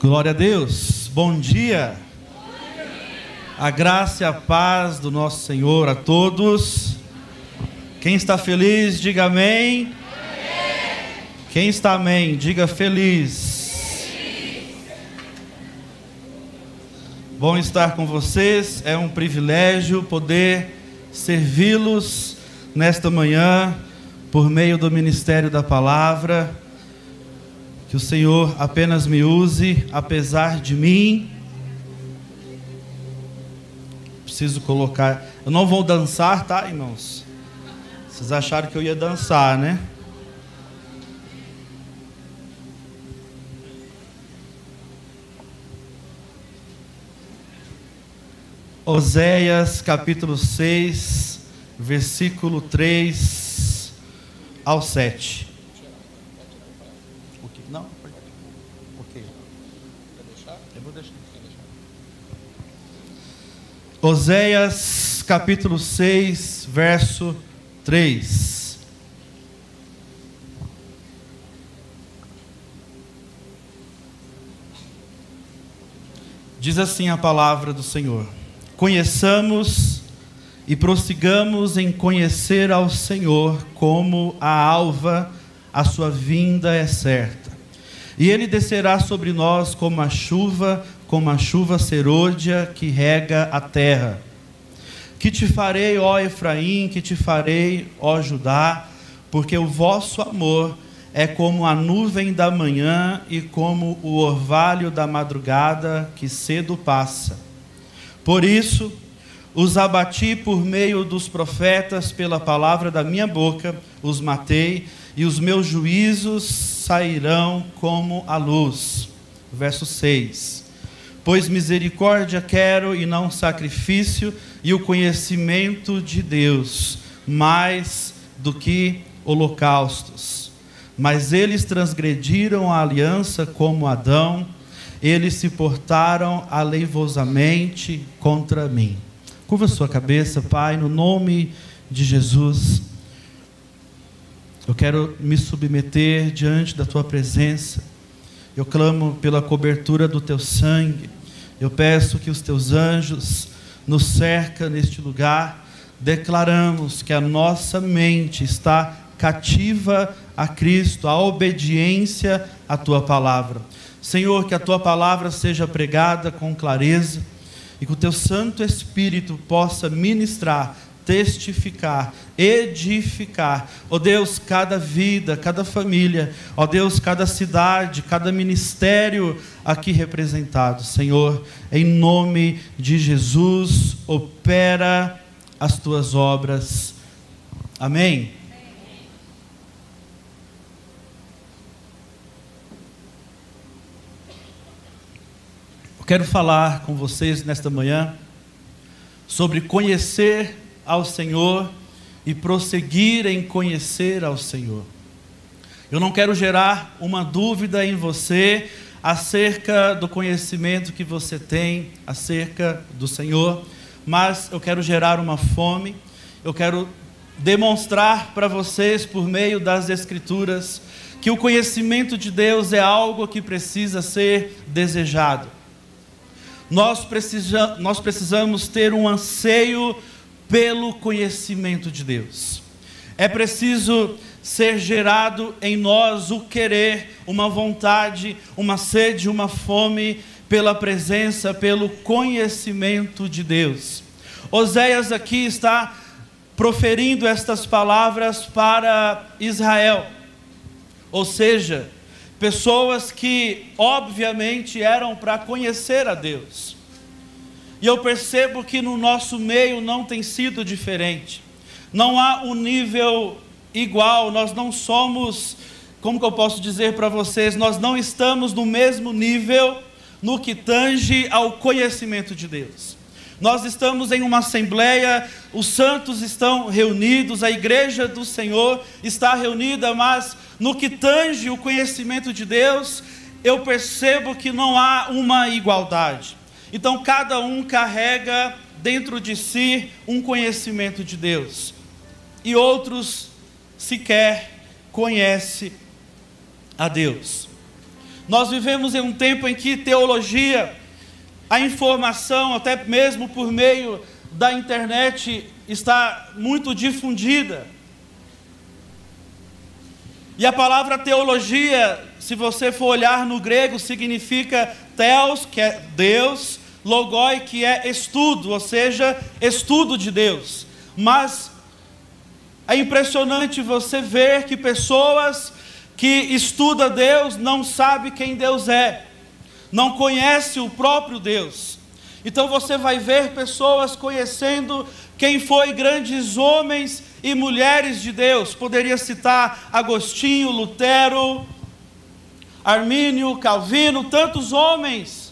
Glória a Deus, bom dia. A graça e a paz do nosso Senhor a todos. Quem está feliz, diga amém. Quem está amém, diga feliz. Bom estar com vocês, é um privilégio poder servi-los nesta manhã por meio do ministério da palavra que o Senhor apenas me use, apesar de mim. Preciso colocar. Eu não vou dançar, tá, irmãos? Vocês acharam que eu ia dançar, né? Oséias capítulo 6, versículo 3 ao 7. Oséias capítulo 6, verso 3. Diz assim a palavra do Senhor: Conheçamos e prossigamos em conhecer ao Senhor, como a alva, a sua vinda é certa. E ele descerá sobre nós como a chuva como a chuva serôdia que rega a terra. Que te farei, ó Efraim, que te farei, ó Judá, porque o vosso amor é como a nuvem da manhã e como o orvalho da madrugada que cedo passa. Por isso, os abati por meio dos profetas, pela palavra da minha boca, os matei, e os meus juízos sairão como a luz. Verso 6 Pois misericórdia quero e não sacrifício, e o conhecimento de Deus, mais do que holocaustos. Mas eles transgrediram a aliança como Adão, eles se portaram aleivosamente contra mim. Curva sua cabeça, Pai, no nome de Jesus. Eu quero me submeter diante da tua presença. Eu clamo pela cobertura do teu sangue. Eu peço que os teus anjos nos cercam neste lugar. Declaramos que a nossa mente está cativa a Cristo, a obediência à tua palavra. Senhor, que a tua palavra seja pregada com clareza e que o teu Santo Espírito possa ministrar testificar, edificar. Ó oh Deus, cada vida, cada família, ó oh Deus, cada cidade, cada ministério aqui representado. Senhor, em nome de Jesus, opera as tuas obras. Amém. Eu quero falar com vocês nesta manhã sobre conhecer ao Senhor e prosseguir em conhecer ao Senhor. Eu não quero gerar uma dúvida em você acerca do conhecimento que você tem acerca do Senhor, mas eu quero gerar uma fome, eu quero demonstrar para vocês, por meio das Escrituras, que o conhecimento de Deus é algo que precisa ser desejado. Nós, precisa, nós precisamos ter um anseio pelo conhecimento de Deus. É preciso ser gerado em nós o querer, uma vontade, uma sede, uma fome pela presença, pelo conhecimento de Deus. Oséias aqui está proferindo estas palavras para Israel, ou seja, pessoas que obviamente eram para conhecer a Deus. E eu percebo que no nosso meio não tem sido diferente. Não há um nível igual, nós não somos, como que eu posso dizer para vocês, nós não estamos no mesmo nível no que tange ao conhecimento de Deus. Nós estamos em uma assembleia, os santos estão reunidos, a igreja do Senhor está reunida, mas no que tange o conhecimento de Deus, eu percebo que não há uma igualdade. Então cada um carrega dentro de si um conhecimento de Deus, e outros sequer conhecem a Deus. Nós vivemos em um tempo em que teologia, a informação, até mesmo por meio da internet, está muito difundida. E a palavra teologia, se você for olhar no grego, significa theos, que é Deus, logoi, que é estudo, ou seja, estudo de Deus. Mas é impressionante você ver que pessoas que estudam Deus não sabem quem Deus é, não conhece o próprio Deus. Então você vai ver pessoas conhecendo quem foi grandes homens e mulheres de Deus. Poderia citar Agostinho, Lutero, Armínio, Calvino, tantos homens.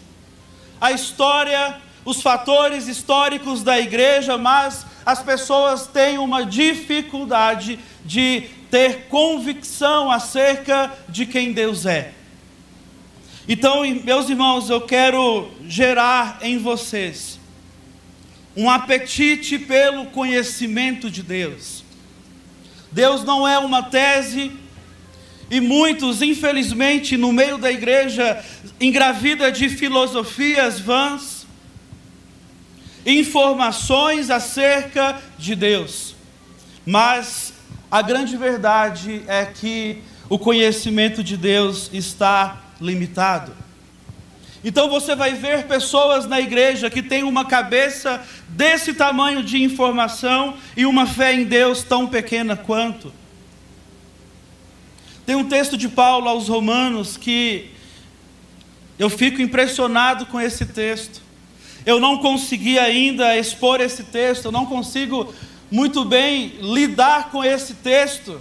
A história, os fatores históricos da igreja, mas as pessoas têm uma dificuldade de ter convicção acerca de quem Deus é. Então, meus irmãos, eu quero gerar em vocês um apetite pelo conhecimento de Deus. Deus não é uma tese, e muitos, infelizmente, no meio da igreja, engravida de filosofias vãs, informações acerca de Deus. Mas a grande verdade é que o conhecimento de Deus está limitado. Então você vai ver pessoas na igreja que têm uma cabeça desse tamanho de informação e uma fé em Deus tão pequena quanto. Tem um texto de Paulo aos Romanos que eu fico impressionado com esse texto. Eu não consegui ainda expor esse texto, eu não consigo muito bem lidar com esse texto.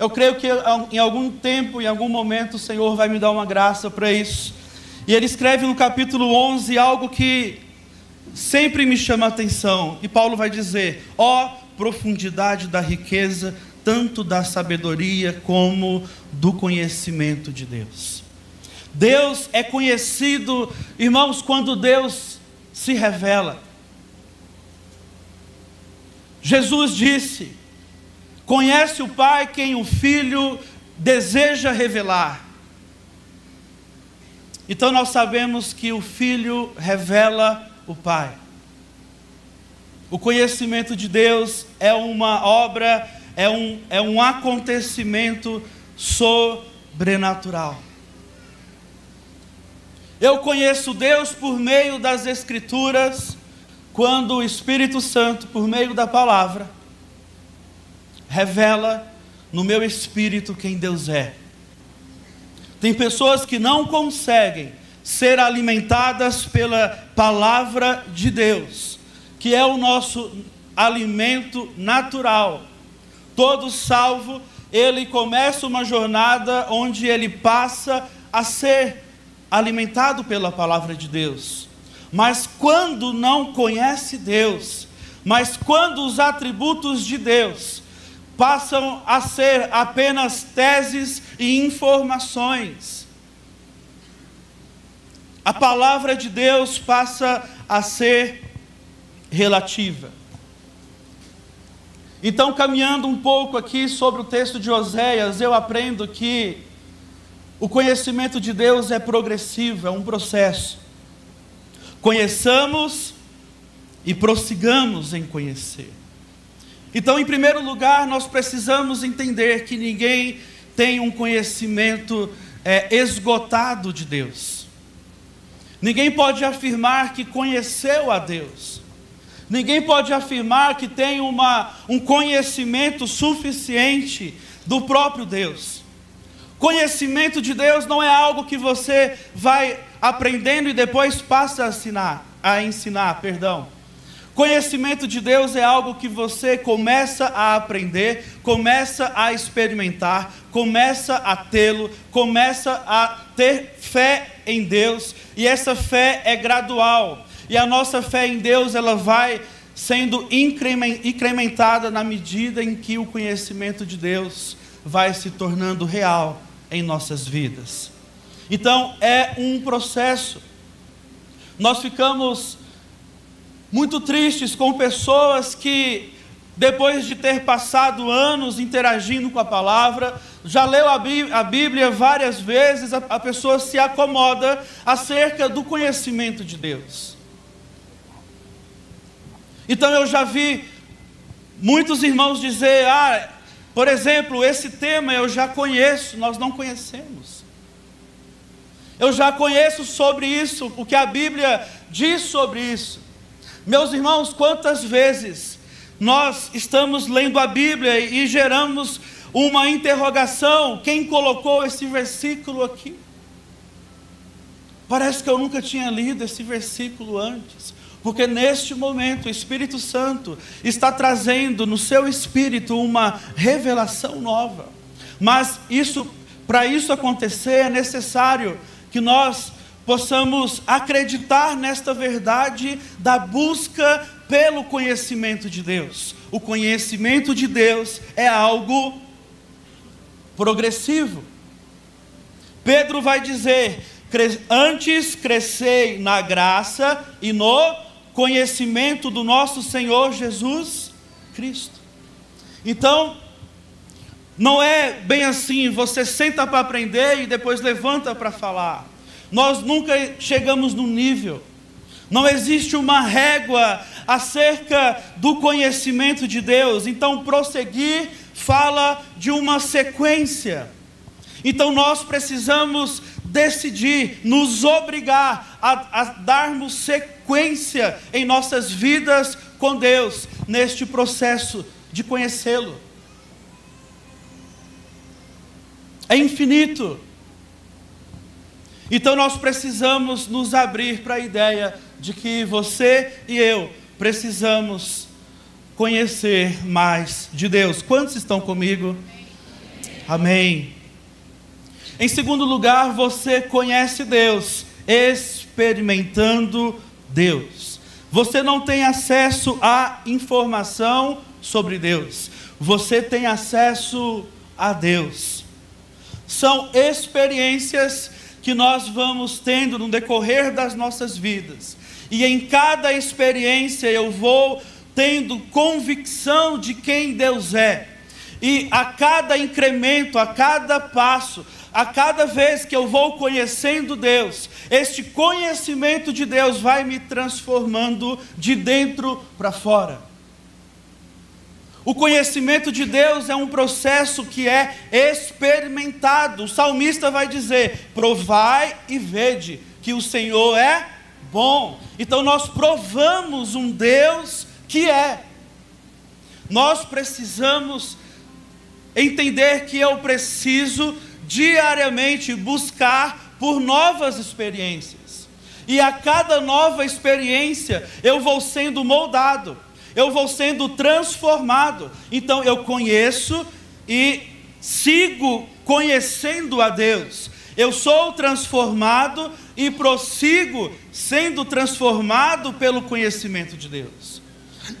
Eu creio que em algum tempo, em algum momento, o Senhor vai me dar uma graça para isso. E ele escreve no capítulo 11 algo que sempre me chama a atenção. E Paulo vai dizer: ó oh, profundidade da riqueza, tanto da sabedoria como do conhecimento de Deus. Deus é conhecido, irmãos, quando Deus se revela. Jesus disse: Conhece o Pai quem o Filho deseja revelar. Então nós sabemos que o Filho revela o Pai. O conhecimento de Deus é uma obra, é um, é um acontecimento sobrenatural. Eu conheço Deus por meio das Escrituras, quando o Espírito Santo, por meio da palavra, revela no meu espírito quem Deus é. Tem pessoas que não conseguem ser alimentadas pela palavra de Deus, que é o nosso alimento natural. Todo salvo, ele começa uma jornada onde ele passa a ser alimentado pela palavra de Deus. Mas quando não conhece Deus, mas quando os atributos de Deus passam a ser apenas teses e informações, a palavra de Deus passa a ser relativa. Então, caminhando um pouco aqui sobre o texto de Oséias, eu aprendo que o conhecimento de Deus é progressivo, é um processo. Conheçamos e prossigamos em conhecer. Então, em primeiro lugar, nós precisamos entender que ninguém tem um conhecimento é, esgotado de Deus. Ninguém pode afirmar que conheceu a Deus. Ninguém pode afirmar que tem uma, um conhecimento suficiente do próprio Deus. Conhecimento de Deus não é algo que você vai aprendendo e depois passa a ensinar, a ensinar, perdão. Conhecimento de Deus é algo que você começa a aprender, começa a experimentar, começa a tê-lo, começa a ter fé em Deus, e essa fé é gradual. E a nossa fé em Deus, ela vai sendo incrementada na medida em que o conhecimento de Deus vai se tornando real em nossas vidas. Então, é um processo. Nós ficamos muito tristes com pessoas que depois de ter passado anos interagindo com a palavra, já leu a Bíblia várias vezes, a pessoa se acomoda acerca do conhecimento de Deus. Então eu já vi muitos irmãos dizer: ah, por exemplo, esse tema eu já conheço, nós não conhecemos. Eu já conheço sobre isso, o que a Bíblia diz sobre isso. Meus irmãos, quantas vezes nós estamos lendo a Bíblia e geramos uma interrogação: quem colocou esse versículo aqui? Parece que eu nunca tinha lido esse versículo antes. Porque neste momento o Espírito Santo está trazendo no seu espírito uma revelação nova. Mas isso, para isso acontecer, é necessário que nós possamos acreditar nesta verdade da busca pelo conhecimento de Deus. O conhecimento de Deus é algo progressivo. Pedro vai dizer: antes crescei na graça e no conhecimento do nosso Senhor Jesus Cristo. Então, não é bem assim, você senta para aprender e depois levanta para falar. Nós nunca chegamos no nível. Não existe uma régua acerca do conhecimento de Deus. Então, prosseguir fala de uma sequência. Então, nós precisamos decidir, nos obrigar a, a darmos sequência em nossas vidas com Deus, neste processo de conhecê-lo. É infinito. Então nós precisamos nos abrir para a ideia de que você e eu precisamos conhecer mais de Deus. Quantos estão comigo? Amém. Em segundo lugar, você conhece Deus, experimentando Deus. Você não tem acesso à informação sobre Deus, você tem acesso a Deus. São experiências que nós vamos tendo no decorrer das nossas vidas, e em cada experiência eu vou tendo convicção de quem Deus é. E a cada incremento, a cada passo, a cada vez que eu vou conhecendo Deus, este conhecimento de Deus vai me transformando de dentro para fora. O conhecimento de Deus é um processo que é experimentado. O salmista vai dizer: provai e vede que o Senhor é bom. Então nós provamos um Deus que é. Nós precisamos entender que eu preciso diariamente buscar por novas experiências. E a cada nova experiência eu vou sendo moldado, eu vou sendo transformado. Então eu conheço e sigo conhecendo a Deus. Eu sou transformado e prossigo sendo transformado pelo conhecimento de Deus.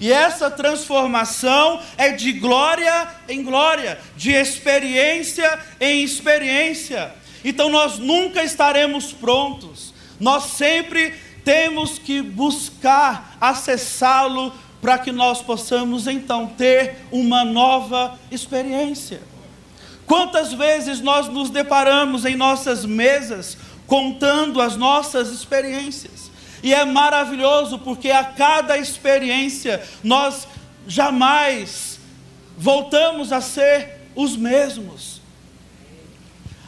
E essa transformação é de glória em glória, de experiência em experiência. Então nós nunca estaremos prontos. Nós sempre temos que buscar acessá-lo para que nós possamos então ter uma nova experiência. Quantas vezes nós nos deparamos em nossas mesas contando as nossas experiências? E é maravilhoso porque a cada experiência nós jamais voltamos a ser os mesmos.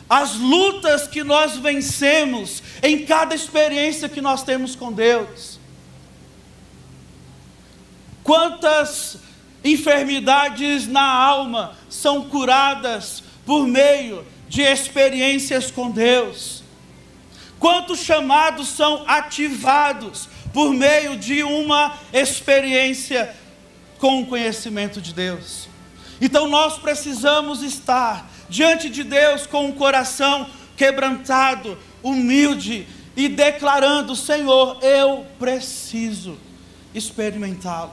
As lutas que nós vencemos em cada experiência que nós temos com Deus. Quantas enfermidades na alma são curadas por meio de experiências com Deus. Quantos chamados são ativados por meio de uma experiência com o conhecimento de Deus? Então nós precisamos estar diante de Deus com um coração quebrantado, humilde e declarando: Senhor, eu preciso experimentá-lo,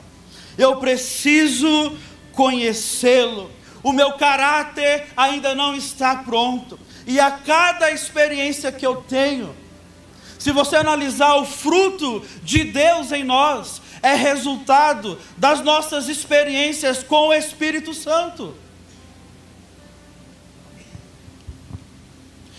eu preciso conhecê-lo. O meu caráter ainda não está pronto, e a cada experiência que eu tenho, se você analisar o fruto de Deus em nós, é resultado das nossas experiências com o Espírito Santo.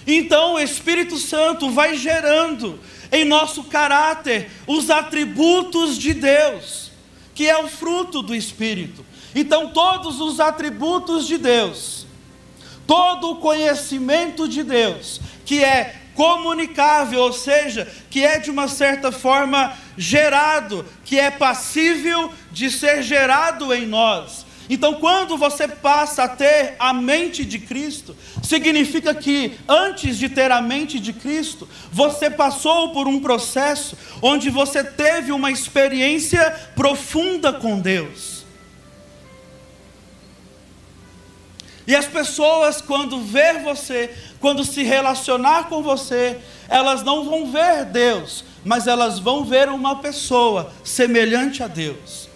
Então o Espírito Santo vai gerando em nosso caráter os atributos de Deus, que é o fruto do Espírito. Então, todos os atributos de Deus, todo o conhecimento de Deus, que é comunicável, ou seja, que é de uma certa forma gerado, que é passível de ser gerado em nós, então, quando você passa a ter a mente de Cristo, significa que antes de ter a mente de Cristo, você passou por um processo onde você teve uma experiência profunda com Deus. E as pessoas, quando ver você, quando se relacionar com você, elas não vão ver Deus, mas elas vão ver uma pessoa semelhante a Deus.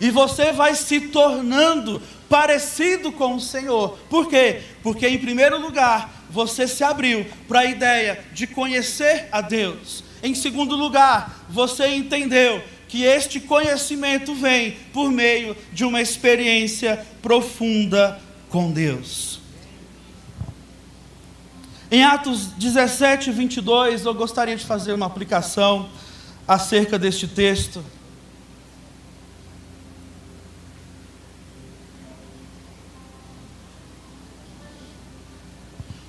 E você vai se tornando parecido com o Senhor. Por quê? Porque, em primeiro lugar, você se abriu para a ideia de conhecer a Deus. Em segundo lugar, você entendeu que este conhecimento vem por meio de uma experiência profunda com Deus. Em Atos 17, 22, eu gostaria de fazer uma aplicação acerca deste texto.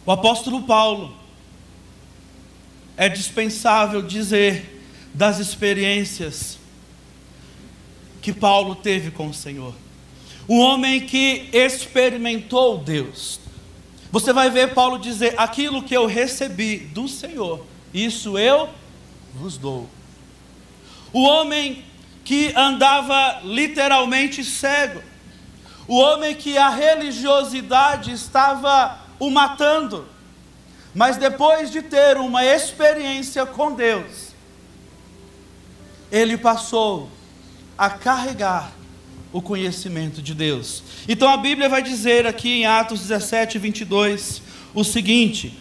O apóstolo Paulo é dispensável dizer das experiências que Paulo teve com o Senhor. O homem que experimentou Deus. Você vai ver Paulo dizer: aquilo que eu recebi do Senhor, isso eu vos dou. O homem que andava literalmente cego, o homem que a religiosidade estava o matando. Mas depois de ter uma experiência com Deus, ele passou a carregar o conhecimento de Deus. Então a Bíblia vai dizer aqui em Atos 17, 22, o seguinte: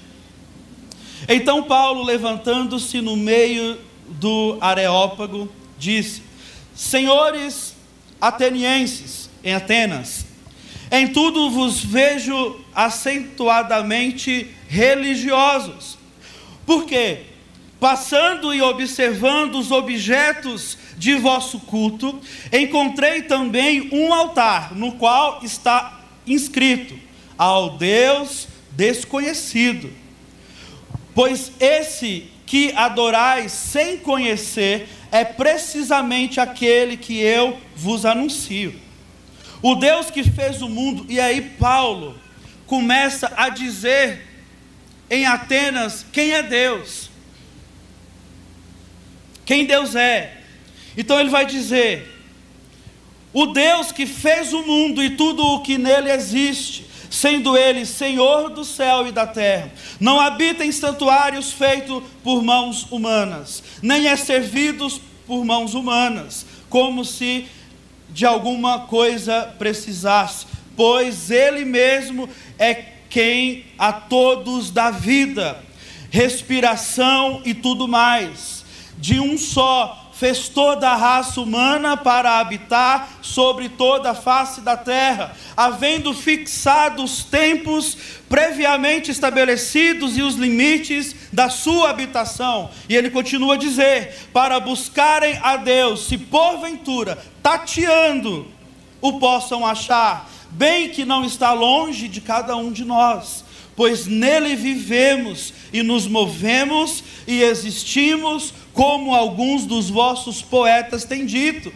Então Paulo, levantando-se no meio do Areópago, disse: Senhores atenienses em Atenas, em tudo vos vejo acentuadamente religiosos. Por quê? Passando e observando os objetos de vosso culto, encontrei também um altar, no qual está inscrito: ao Deus desconhecido. Pois esse que adorais sem conhecer é precisamente aquele que eu vos anuncio. O Deus que fez o mundo, e aí Paulo começa a dizer em Atenas quem é Deus. Quem Deus é. Então ele vai dizer: o Deus que fez o mundo e tudo o que nele existe, sendo ele Senhor do céu e da terra, não habita em santuários feitos por mãos humanas, nem é servido por mãos humanas, como se de alguma coisa precisasse, pois Ele mesmo é quem a todos dá vida, respiração e tudo mais. De um só fez toda a raça humana para habitar sobre toda a face da terra, havendo fixado os tempos previamente estabelecidos e os limites da sua habitação. E ele continua a dizer: para buscarem a Deus, se porventura, tateando, o possam achar, bem que não está longe de cada um de nós pois nele vivemos e nos movemos e existimos, como alguns dos vossos poetas têm dito,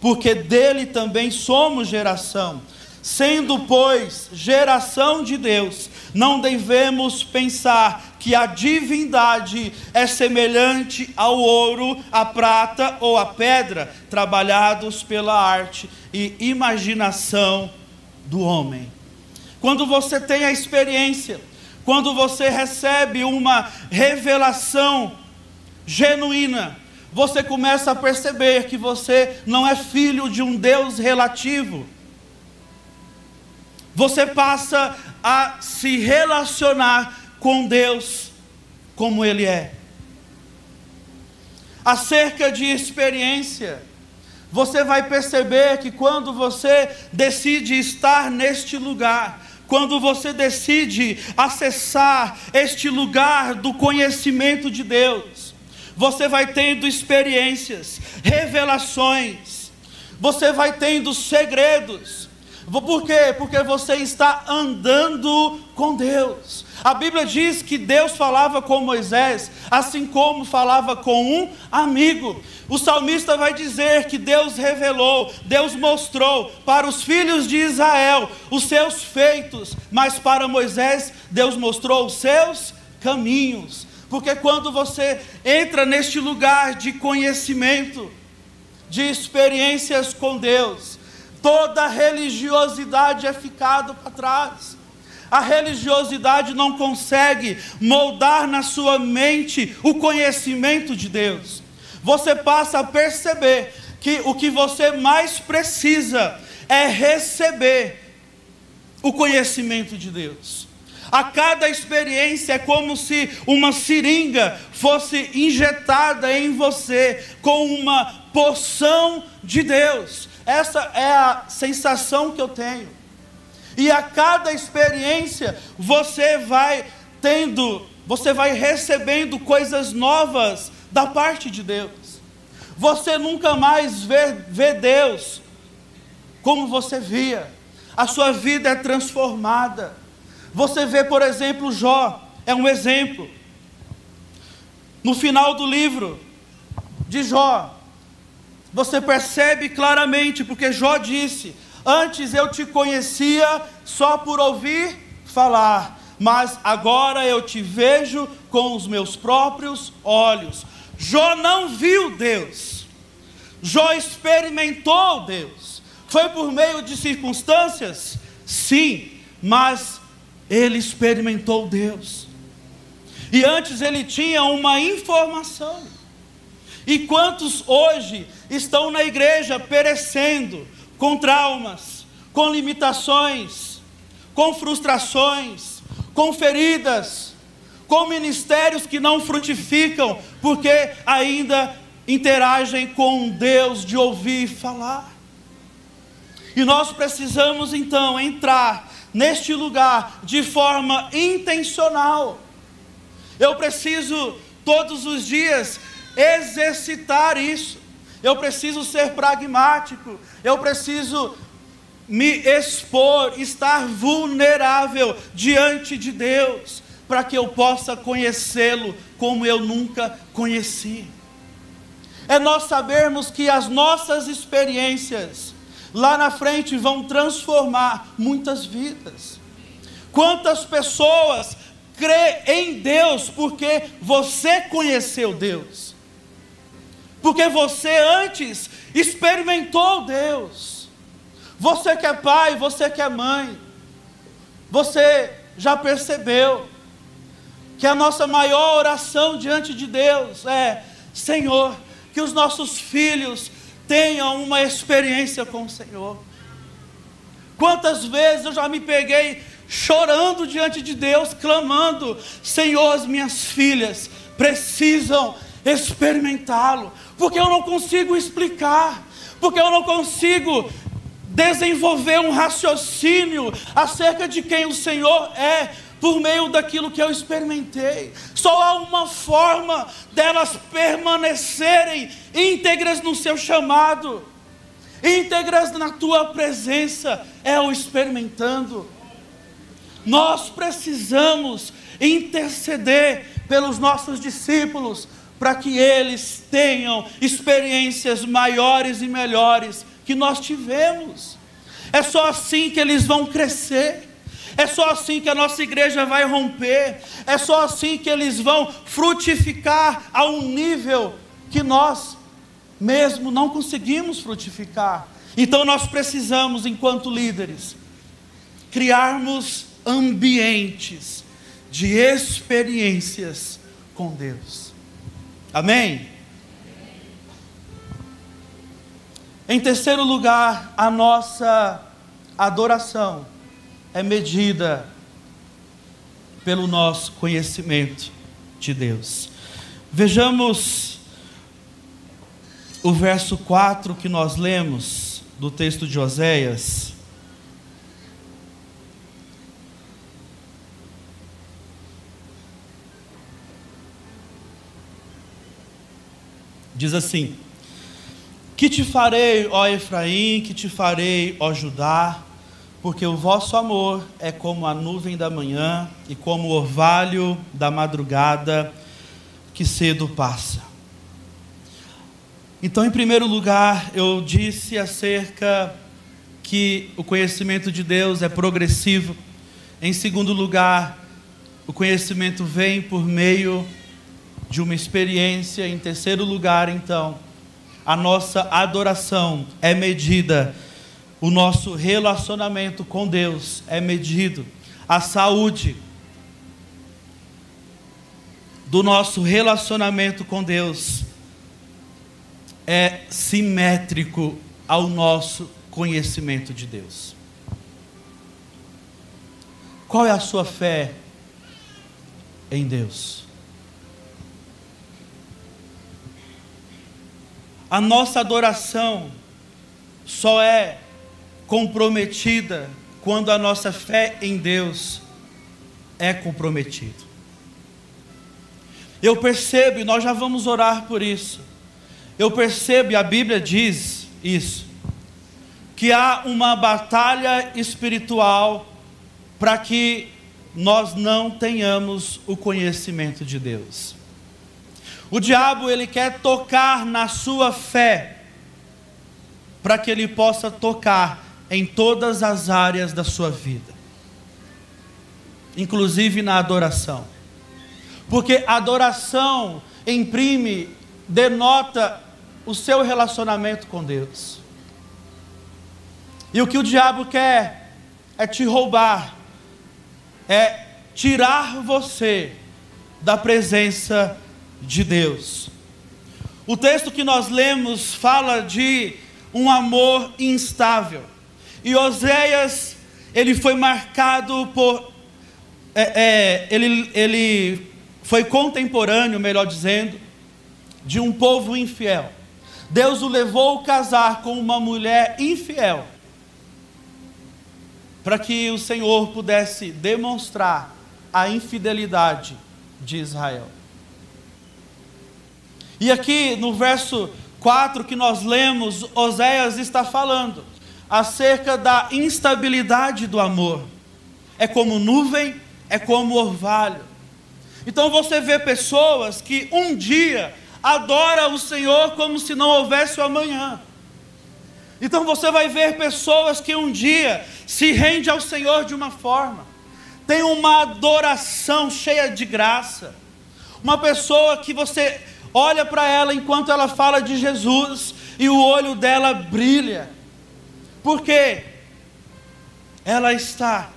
porque dele também somos geração. Sendo, pois, geração de Deus, não devemos pensar que a divindade é semelhante ao ouro, à prata ou à pedra, trabalhados pela arte e imaginação do homem. Quando você tem a experiência, quando você recebe uma revelação genuína, você começa a perceber que você não é filho de um Deus relativo. Você passa a se relacionar com Deus como Ele é. acerca de experiência. Você vai perceber que quando você decide estar neste lugar, quando você decide acessar este lugar do conhecimento de Deus, você vai tendo experiências, revelações, você vai tendo segredos. Por quê? Porque você está andando com Deus. A Bíblia diz que Deus falava com Moisés, assim como falava com um amigo. O salmista vai dizer que Deus revelou, Deus mostrou para os filhos de Israel os seus feitos, mas para Moisés, Deus mostrou os seus caminhos. Porque quando você entra neste lugar de conhecimento, de experiências com Deus, toda religiosidade é ficada para trás. A religiosidade não consegue moldar na sua mente o conhecimento de Deus. Você passa a perceber que o que você mais precisa é receber o conhecimento de Deus. A cada experiência é como se uma seringa fosse injetada em você com uma poção de Deus. Essa é a sensação que eu tenho. E a cada experiência você vai tendo, você vai recebendo coisas novas da parte de Deus. Você nunca mais vê, vê Deus como você via. A sua vida é transformada. Você vê, por exemplo, Jó, é um exemplo. No final do livro de Jó, você percebe claramente, porque Jó disse: Antes eu te conhecia só por ouvir falar, mas agora eu te vejo com os meus próprios olhos. Jó não viu Deus, Jó experimentou Deus. Foi por meio de circunstâncias? Sim, mas ele experimentou Deus. E antes ele tinha uma informação. E quantos hoje estão na igreja perecendo? com traumas, com limitações, com frustrações, com feridas, com ministérios que não frutificam, porque ainda interagem com Deus de ouvir falar. E nós precisamos então entrar neste lugar de forma intencional. Eu preciso todos os dias exercitar isso. Eu preciso ser pragmático, eu preciso me expor, estar vulnerável diante de Deus, para que eu possa conhecê-lo como eu nunca conheci. É nós sabermos que as nossas experiências lá na frente vão transformar muitas vidas. Quantas pessoas crê em Deus porque você conheceu Deus? Porque você antes experimentou Deus. Você que é pai, você que é mãe, você já percebeu que a nossa maior oração diante de Deus é: Senhor, que os nossos filhos tenham uma experiência com o Senhor. Quantas vezes eu já me peguei chorando diante de Deus, clamando: Senhor, as minhas filhas precisam experimentá-lo, porque eu não consigo explicar, porque eu não consigo desenvolver um raciocínio acerca de quem o Senhor é, por meio daquilo que eu experimentei. Só há uma forma delas permanecerem íntegras no seu chamado, íntegras na tua presença, é o experimentando. Nós precisamos interceder pelos nossos discípulos, para que eles tenham experiências maiores e melhores que nós tivemos. É só assim que eles vão crescer. É só assim que a nossa igreja vai romper. É só assim que eles vão frutificar a um nível que nós mesmo não conseguimos frutificar. Então nós precisamos, enquanto líderes, criarmos ambientes de experiências com Deus. Amém? Em terceiro lugar, a nossa adoração é medida pelo nosso conhecimento de Deus. Vejamos o verso 4 que nós lemos do texto de Oséias. Diz assim: Que te farei, ó Efraim, que te farei, ó Judá, porque o vosso amor é como a nuvem da manhã e como o orvalho da madrugada que cedo passa. Então, em primeiro lugar, eu disse acerca que o conhecimento de Deus é progressivo. Em segundo lugar, o conhecimento vem por meio de uma experiência. Em terceiro lugar, então, a nossa adoração é medida, o nosso relacionamento com Deus é medido, a saúde do nosso relacionamento com Deus é simétrico ao nosso conhecimento de Deus. Qual é a sua fé em Deus? A nossa adoração só é comprometida quando a nossa fé em Deus é comprometida. Eu percebo, e nós já vamos orar por isso, eu percebo, e a Bíblia diz isso, que há uma batalha espiritual para que nós não tenhamos o conhecimento de Deus. O diabo ele quer tocar na sua fé para que ele possa tocar em todas as áreas da sua vida, inclusive na adoração. Porque adoração imprime, denota o seu relacionamento com Deus. E o que o diabo quer é te roubar, é tirar você da presença de Deus. O texto que nós lemos fala de um amor instável. E Oséias, ele foi marcado por. É, é, ele, ele foi contemporâneo, melhor dizendo, de um povo infiel. Deus o levou a casar com uma mulher infiel, para que o Senhor pudesse demonstrar a infidelidade de Israel. E aqui no verso 4 que nós lemos, Oséias está falando acerca da instabilidade do amor. É como nuvem, é como orvalho. Então você vê pessoas que um dia adora o Senhor como se não houvesse o amanhã. Então você vai ver pessoas que um dia se rende ao Senhor de uma forma, tem uma adoração cheia de graça. Uma pessoa que você olha para ela enquanto ela fala de Jesus e o olho dela brilha. Por quê? Ela está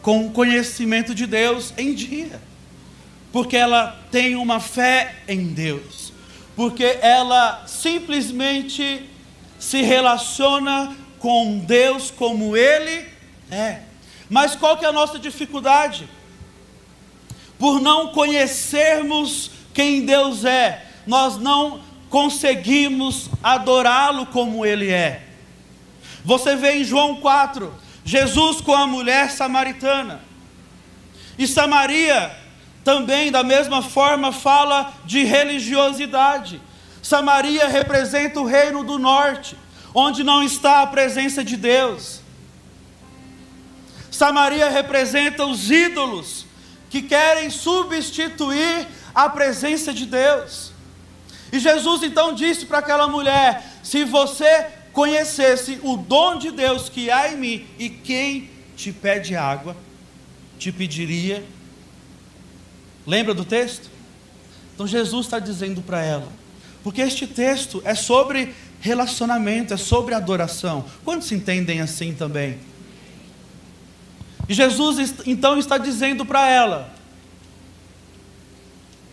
com o conhecimento de Deus em dia porque ela tem uma fé em Deus, porque ela simplesmente se relaciona com Deus como Ele é. Mas qual que é a nossa dificuldade? Por não conhecermos quem Deus é, nós não conseguimos adorá-lo como Ele é. Você vê em João 4, Jesus com a mulher samaritana. E Samaria também, da mesma forma, fala de religiosidade. Samaria representa o reino do norte, onde não está a presença de Deus. Samaria representa os ídolos que querem substituir a presença de Deus. E Jesus então disse para aquela mulher: se você conhecesse o dom de Deus que há em mim e quem te pede água, te pediria Lembra do texto? Então Jesus está dizendo para ela, porque este texto é sobre relacionamento, é sobre adoração. Quantos entendem assim também? Jesus então está dizendo para ela: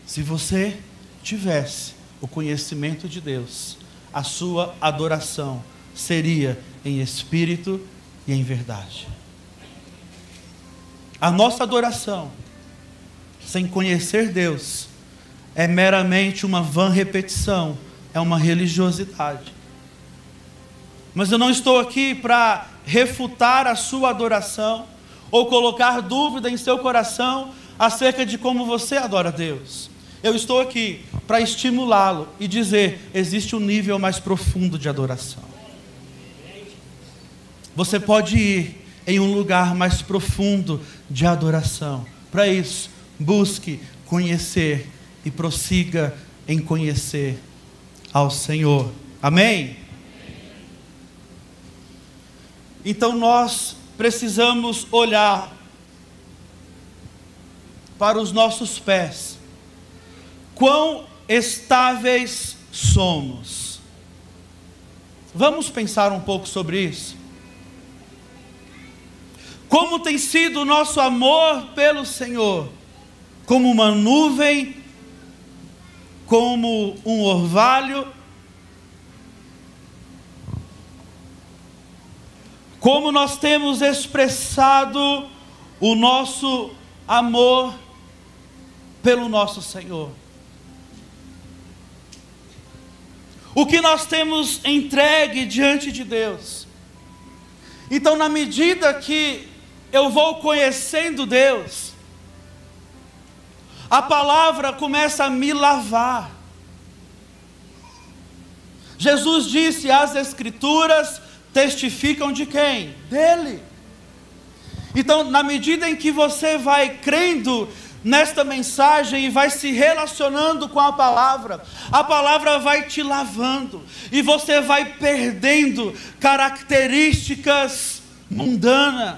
se você tivesse o conhecimento de Deus, a sua adoração seria em espírito e em verdade. A nossa adoração sem conhecer Deus, é meramente uma vã repetição, é uma religiosidade. Mas eu não estou aqui para refutar a sua adoração ou colocar dúvida em seu coração acerca de como você adora a Deus. Eu estou aqui para estimulá-lo e dizer: existe um nível mais profundo de adoração. Você pode ir em um lugar mais profundo de adoração. Para isso, busque conhecer e prossiga em conhecer ao Senhor. Amém? Então nós precisamos olhar para os nossos pés. Quão estáveis somos. Vamos pensar um pouco sobre isso. Como tem sido o nosso amor pelo Senhor? Como uma nuvem, como um orvalho, como nós temos expressado o nosso amor pelo nosso Senhor. O que nós temos entregue diante de Deus. Então, na medida que eu vou conhecendo Deus, a palavra começa a me lavar. Jesus disse: as Escrituras testificam de quem? Dele. Então, na medida em que você vai crendo nesta mensagem e vai se relacionando com a palavra, a palavra vai te lavando e você vai perdendo características mundanas.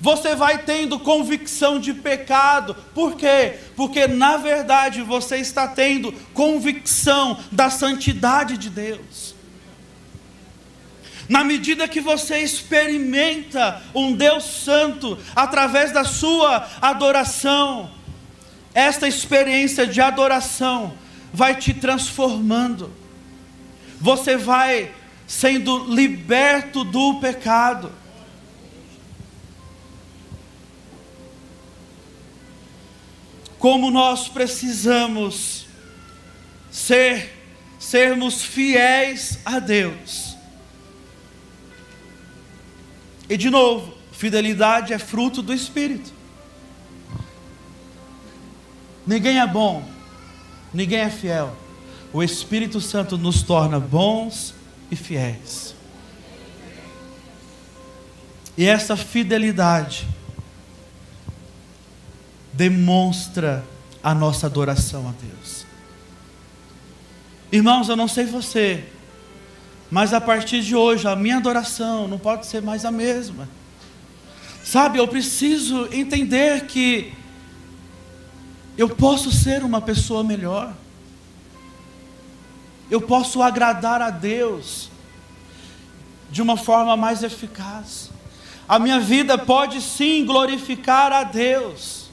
Você vai tendo convicção de pecado. Por quê? Porque na verdade você está tendo convicção da santidade de Deus. Na medida que você experimenta um Deus santo através da sua adoração, esta experiência de adoração vai te transformando. Você vai sendo liberto do pecado. Como nós precisamos ser sermos fiéis a Deus. E de novo, fidelidade é fruto do espírito. Ninguém é bom, ninguém é fiel. O Espírito Santo nos torna bons e fiéis. E essa fidelidade demonstra a nossa adoração a Deus. Irmãos, eu não sei você, mas a partir de hoje a minha adoração não pode ser mais a mesma. Sabe, eu preciso entender que eu posso ser uma pessoa melhor. Eu posso agradar a Deus de uma forma mais eficaz. A minha vida pode sim glorificar a Deus.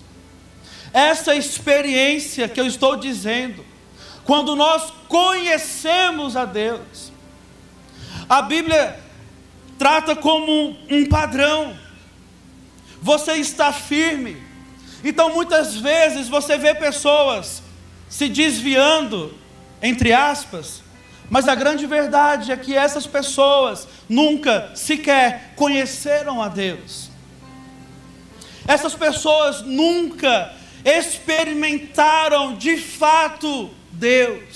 Essa experiência que eu estou dizendo, quando nós conhecemos a Deus, a Bíblia trata como um padrão. Você está firme, então muitas vezes você vê pessoas se desviando, entre aspas, mas a grande verdade é que essas pessoas nunca sequer conheceram a Deus. Essas pessoas nunca experimentaram de fato Deus.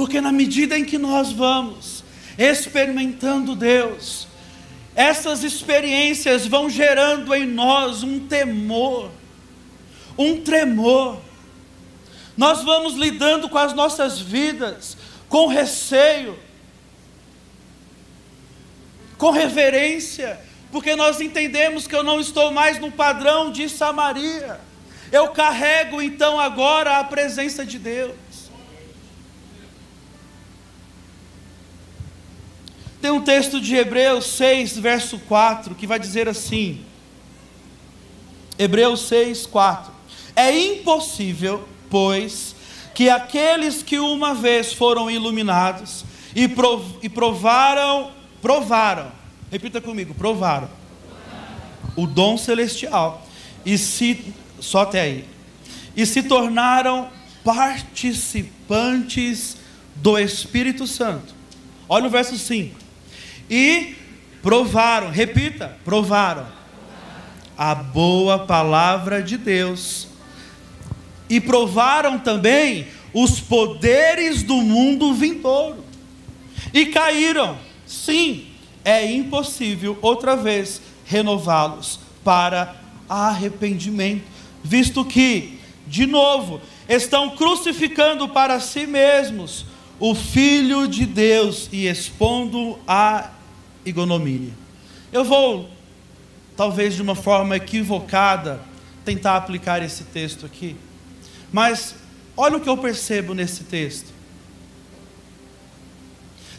Porque na medida em que nós vamos experimentando Deus, essas experiências vão gerando em nós um temor, um tremor. Nós vamos lidando com as nossas vidas com receio, com reverência, porque nós entendemos que eu não estou mais no padrão de Samaria. Eu carrego então agora a presença de Deus. Tem um texto de Hebreus 6, verso 4, que vai dizer assim: Hebreus 6, 4. É impossível, pois, que aqueles que uma vez foram iluminados e, prov e provaram, provaram, repita comigo, provaram, o dom celestial, e se só até aí. E se tornaram participantes do Espírito Santo. Olha o verso 5. E provaram, repita, provaram a boa palavra de Deus. E provaram também os poderes do mundo vindouro. E caíram. Sim, é impossível outra vez renová-los para arrependimento, visto que, de novo, estão crucificando para si mesmos o Filho de Deus e expondo a ignomínia. Eu vou, talvez de uma forma equivocada, tentar aplicar esse texto aqui, mas olha o que eu percebo nesse texto.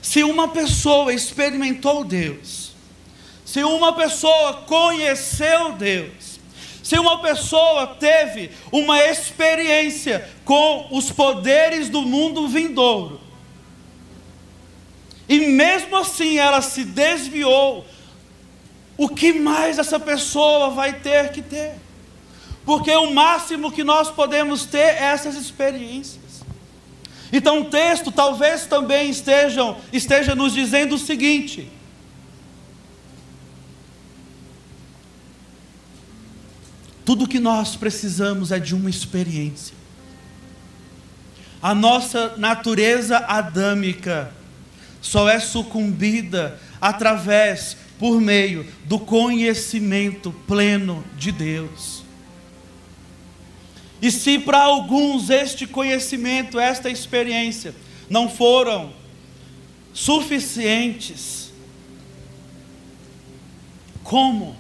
Se uma pessoa experimentou Deus, se uma pessoa conheceu Deus, se uma pessoa teve uma experiência com os poderes do mundo vindouro, e mesmo assim ela se desviou, o que mais essa pessoa vai ter que ter? Porque o máximo que nós podemos ter é essas experiências. Então o texto talvez também estejam, esteja nos dizendo o seguinte: tudo que nós precisamos é de uma experiência. A nossa natureza adâmica só é sucumbida através, por meio do conhecimento pleno de Deus. E se para alguns este conhecimento, esta experiência não foram suficientes, como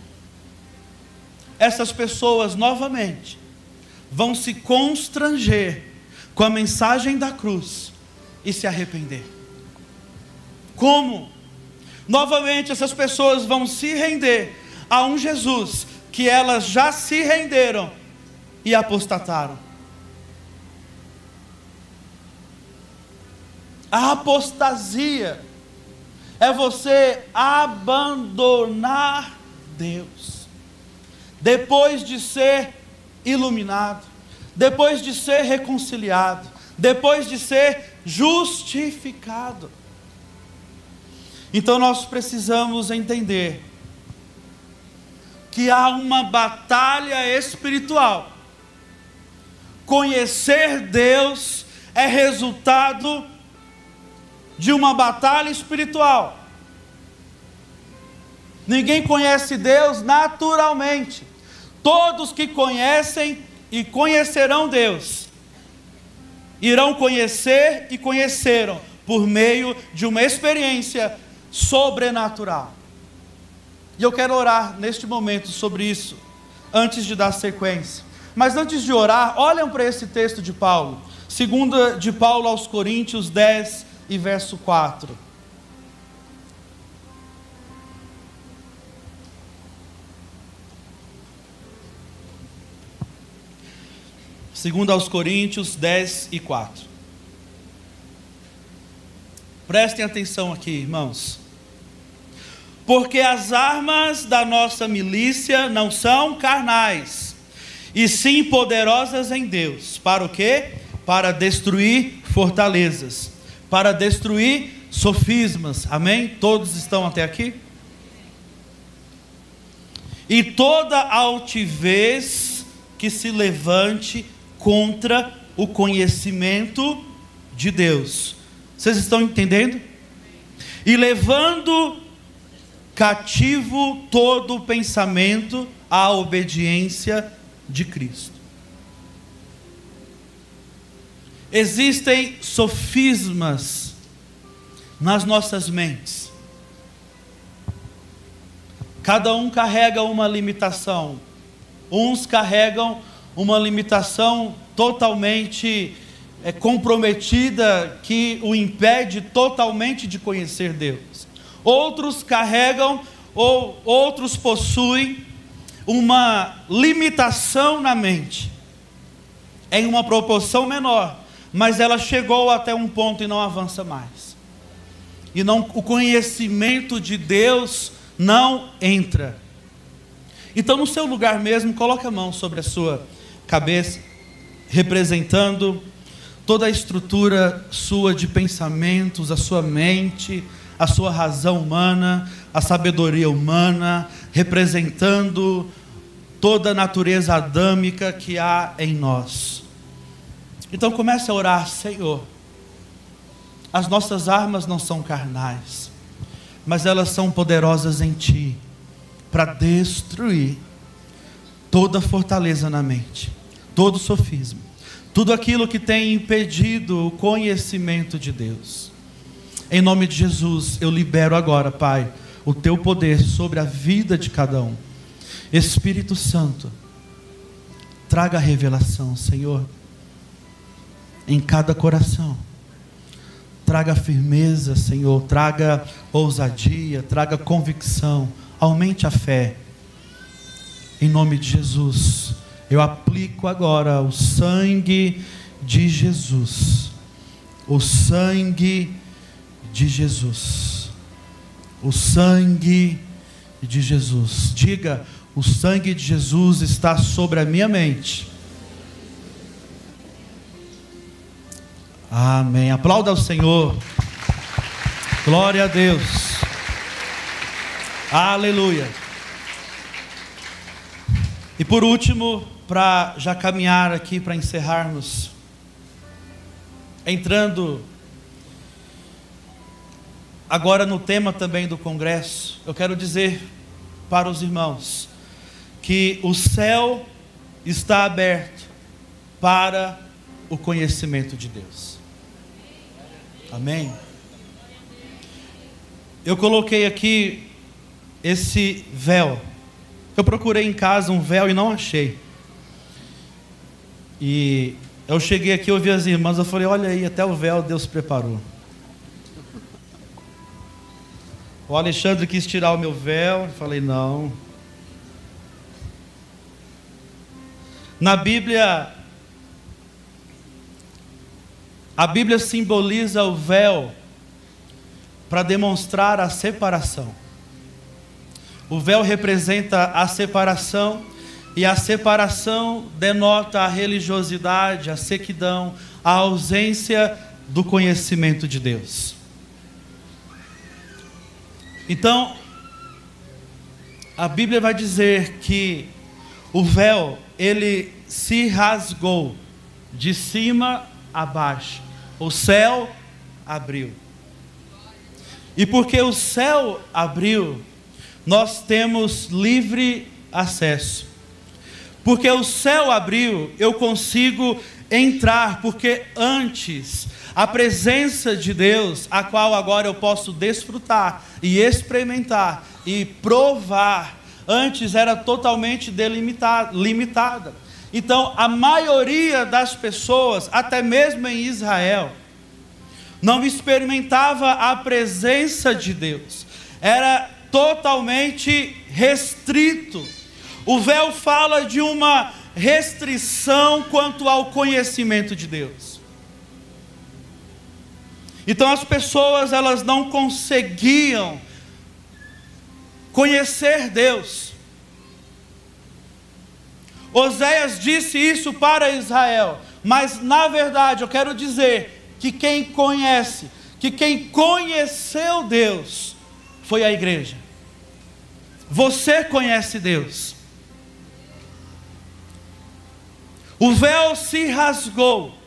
essas pessoas novamente vão se constranger com a mensagem da cruz e se arrepender? Como novamente essas pessoas vão se render a um Jesus que elas já se renderam e apostataram. A apostasia é você abandonar Deus, depois de ser iluminado, depois de ser reconciliado, depois de ser justificado. Então nós precisamos entender que há uma batalha espiritual Conhecer Deus é resultado de uma batalha espiritual. Ninguém conhece Deus naturalmente. Todos que conhecem e conhecerão Deus irão conhecer e conheceram por meio de uma experiência sobrenatural. E eu quero orar neste momento sobre isso, antes de dar sequência. Mas antes de orar, olhem para esse texto de Paulo. Segunda de Paulo aos Coríntios 10 e verso 4. Segundo aos Coríntios 10 e 4. Prestem atenção aqui, irmãos. Porque as armas da nossa milícia não são carnais, e sim poderosas em Deus. Para o quê? Para destruir fortalezas, para destruir sofismas. Amém? Todos estão até aqui? E toda altivez que se levante contra o conhecimento de Deus. Vocês estão entendendo? E levando cativo todo o pensamento à obediência de Cristo. Existem sofismas nas nossas mentes. Cada um carrega uma limitação. Uns carregam uma limitação totalmente é, comprometida que o impede totalmente de conhecer Deus. Outros carregam ou outros possuem uma limitação na mente, em uma proporção menor, mas ela chegou até um ponto e não avança mais. E não, o conhecimento de Deus não entra. Então, no seu lugar mesmo, coloque a mão sobre a sua cabeça, representando toda a estrutura sua de pensamentos, a sua mente, a sua razão humana, a sabedoria humana, representando toda a natureza adâmica que há em nós. Então comece a orar, Senhor. As nossas armas não são carnais, mas elas são poderosas em Ti para destruir toda fortaleza na mente, todo sofisma, tudo aquilo que tem impedido o conhecimento de Deus. Em nome de Jesus, eu libero agora, Pai, o Teu poder sobre a vida de cada um. Espírito Santo, traga a revelação, Senhor, em cada coração. Traga firmeza, Senhor, traga ousadia, traga convicção aumente a fé. Em nome de Jesus, eu aplico agora o sangue de Jesus. O sangue de Jesus. O sangue de Jesus. Diga: o sangue de Jesus está sobre a minha mente. Amém. Aplauda ao Senhor. Glória a Deus. Aleluia. E por último, para já caminhar aqui para encerrarmos, entrando agora no tema também do congresso, eu quero dizer para os irmãos que o céu está aberto para o conhecimento de Deus. Amém? Eu coloquei aqui esse véu. Eu procurei em casa um véu e não achei. E eu cheguei aqui, ouvi as irmãs, eu falei: olha aí, até o véu Deus preparou. O Alexandre quis tirar o meu véu, falei: não. Na Bíblia, a Bíblia simboliza o véu para demonstrar a separação. O véu representa a separação, e a separação denota a religiosidade, a sequidão, a ausência do conhecimento de Deus. Então, a Bíblia vai dizer que o véu, ele se rasgou de cima a baixo. O céu abriu. E porque o céu abriu, nós temos livre acesso. Porque o céu abriu, eu consigo entrar, porque antes a presença de Deus, a qual agora eu posso desfrutar e experimentar e provar, antes era totalmente delimitada, limitada. Então, a maioria das pessoas, até mesmo em Israel, não experimentava a presença de Deus. Era totalmente restrito. O véu fala de uma restrição quanto ao conhecimento de Deus. Então as pessoas elas não conseguiam conhecer Deus. Oséias disse isso para Israel, mas na verdade eu quero dizer que quem conhece, que quem conheceu Deus, foi a igreja. Você conhece Deus. O véu se rasgou.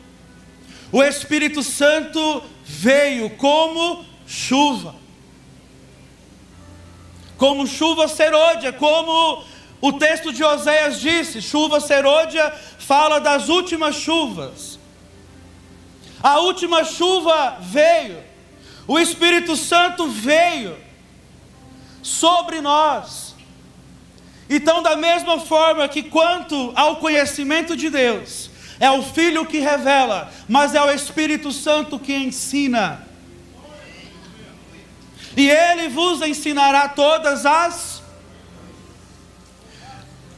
O Espírito Santo veio como chuva. Como chuva serôdia, como o texto de Oséias disse, chuva serôdia fala das últimas chuvas. A última chuva veio. O Espírito Santo veio sobre nós. Então, da mesma forma que quanto ao conhecimento de Deus, é o Filho que revela, mas é o Espírito Santo que ensina. E ele vos ensinará todas as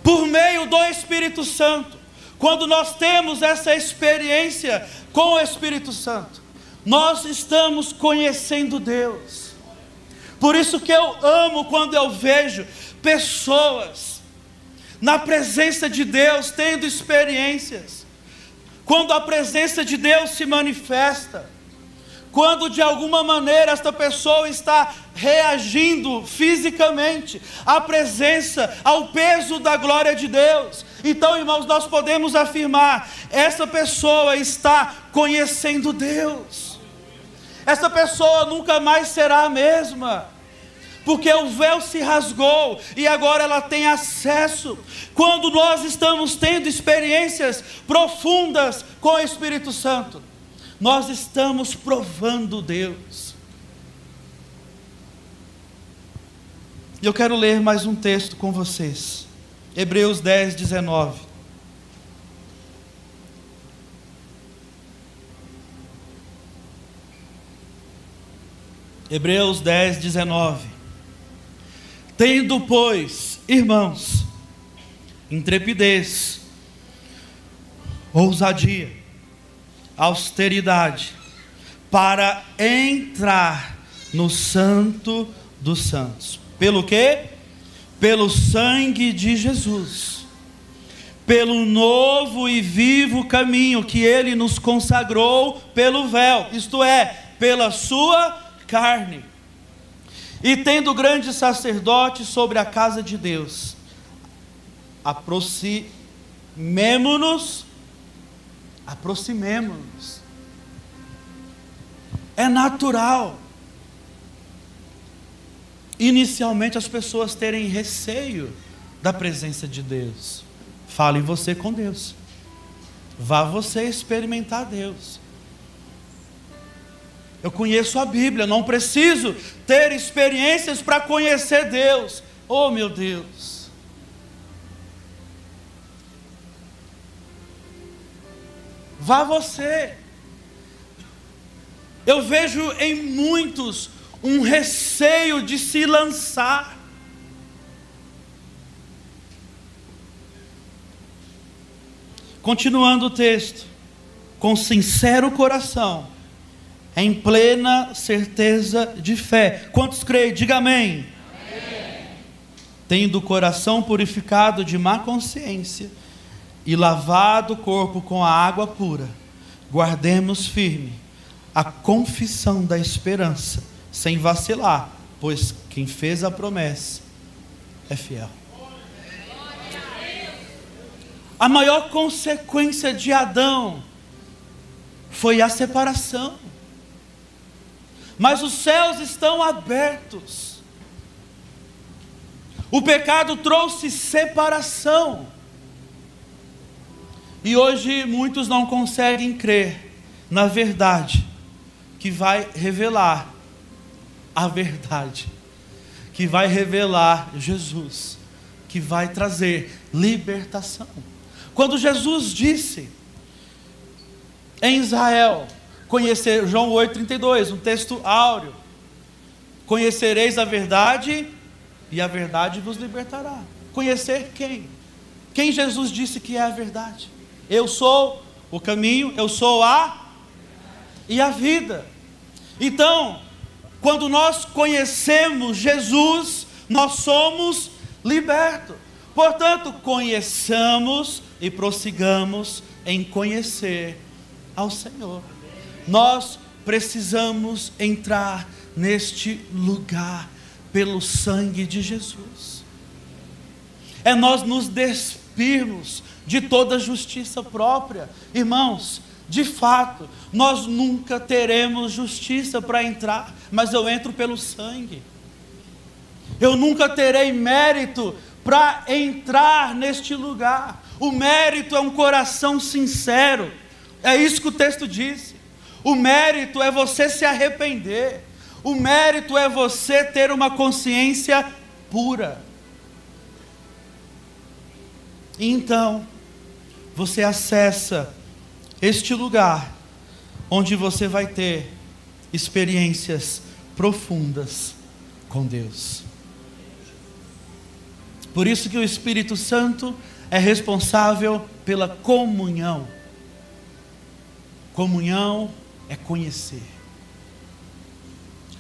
por meio do Espírito Santo. Quando nós temos essa experiência com o Espírito Santo, nós estamos conhecendo Deus. Por isso que eu amo quando eu vejo pessoas na presença de Deus, tendo experiências. Quando a presença de Deus se manifesta, quando de alguma maneira esta pessoa está reagindo fisicamente à presença, ao peso da glória de Deus. Então, irmãos, nós podemos afirmar: essa pessoa está conhecendo Deus. Essa pessoa nunca mais será a mesma porque o véu se rasgou e agora ela tem acesso. Quando nós estamos tendo experiências profundas com o Espírito Santo, nós estamos provando Deus. E eu quero ler mais um texto com vocês. Hebreus 10, 19. Hebreus 10, 19. Tendo, pois, irmãos, intrepidez, ousadia, austeridade, para entrar no Santo dos Santos. Pelo que? Pelo sangue de Jesus, pelo novo e vivo caminho que ele nos consagrou pelo véu, isto é, pela sua carne. E tendo grande sacerdote sobre a casa de Deus, aproximemo-nos aproximemos-nos. É natural. Inicialmente as pessoas terem receio da presença de Deus. Fale você com Deus. Vá você experimentar Deus. Eu conheço a Bíblia, não preciso ter experiências para conhecer Deus. Oh, meu Deus. Vá você. Eu vejo em muitos um receio de se lançar. Continuando o texto, com sincero coração, em plena certeza de fé. Quantos creem? Diga amém. amém. Tendo o coração purificado de má consciência e lavado o corpo com a água pura, guardemos firme a confissão da esperança, sem vacilar, pois quem fez a promessa é fiel. A maior consequência de Adão foi a separação. Mas os céus estão abertos. O pecado trouxe separação. E hoje muitos não conseguem crer na verdade que vai revelar a verdade, que vai revelar Jesus, que vai trazer libertação. Quando Jesus disse em Israel, conhecer João 8:32, um texto áureo, conhecereis a verdade e a verdade vos libertará. Conhecer quem? Quem Jesus disse que é a verdade? Eu sou o caminho, eu sou a e a vida. Então, quando nós conhecemos Jesus, nós somos libertos. Portanto, conheçamos e prossigamos em conhecer ao Senhor. Nós precisamos entrar neste lugar pelo sangue de Jesus. É nós nos despirmos de toda justiça própria. Irmãos, de fato, nós nunca teremos justiça para entrar, mas eu entro pelo sangue. Eu nunca terei mérito para entrar neste lugar. O mérito é um coração sincero. É isso que o texto disse. O mérito é você se arrepender. O mérito é você ter uma consciência pura. Então, você acessa este lugar onde você vai ter experiências profundas com Deus. Por isso que o Espírito Santo é responsável pela comunhão. Comunhão é conhecer.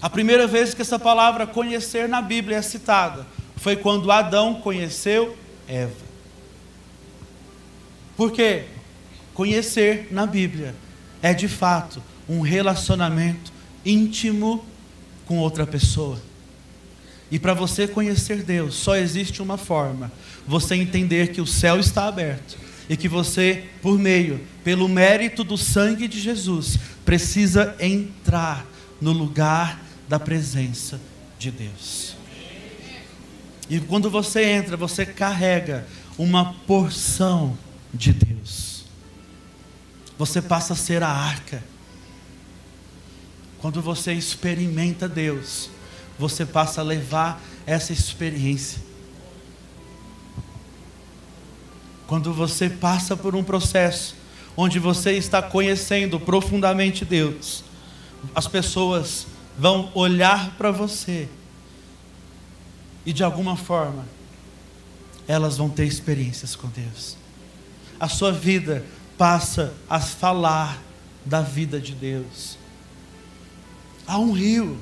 A primeira vez que essa palavra conhecer na Bíblia é citada foi quando Adão conheceu Eva. Porque conhecer na Bíblia é de fato um relacionamento íntimo com outra pessoa. E para você conhecer Deus, só existe uma forma: você entender que o céu está aberto e que você, por meio, pelo mérito do sangue de Jesus, precisa entrar no lugar da presença de Deus. E quando você entra, você carrega uma porção de Deus. Você passa a ser a arca. Quando você experimenta Deus, você passa a levar essa experiência. Quando você passa por um processo onde você está conhecendo profundamente Deus, as pessoas vão olhar para você e de alguma forma elas vão ter experiências com Deus. A sua vida passa a falar da vida de Deus. Há um rio.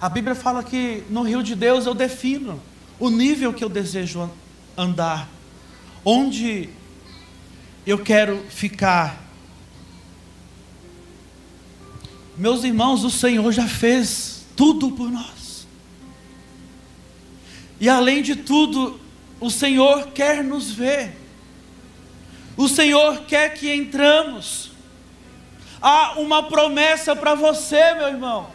A Bíblia fala que no rio de Deus eu defino o nível que eu desejo andar, onde eu quero ficar. Meus irmãos, o Senhor já fez tudo por nós. E além de tudo, o Senhor quer nos ver. O Senhor quer que entramos. Há uma promessa para você, meu irmão.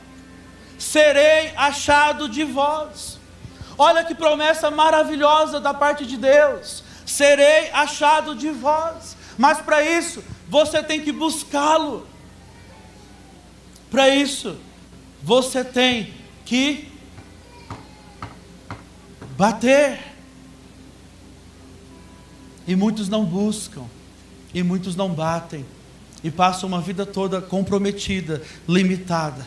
Serei achado de vós. Olha que promessa maravilhosa da parte de Deus. Serei achado de vós. Mas para isso, você tem que buscá-lo. Para isso, você tem que bater. E muitos não buscam, e muitos não batem, e passam uma vida toda comprometida, limitada.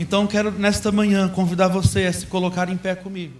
Então quero nesta manhã convidar você a se colocar em pé comigo.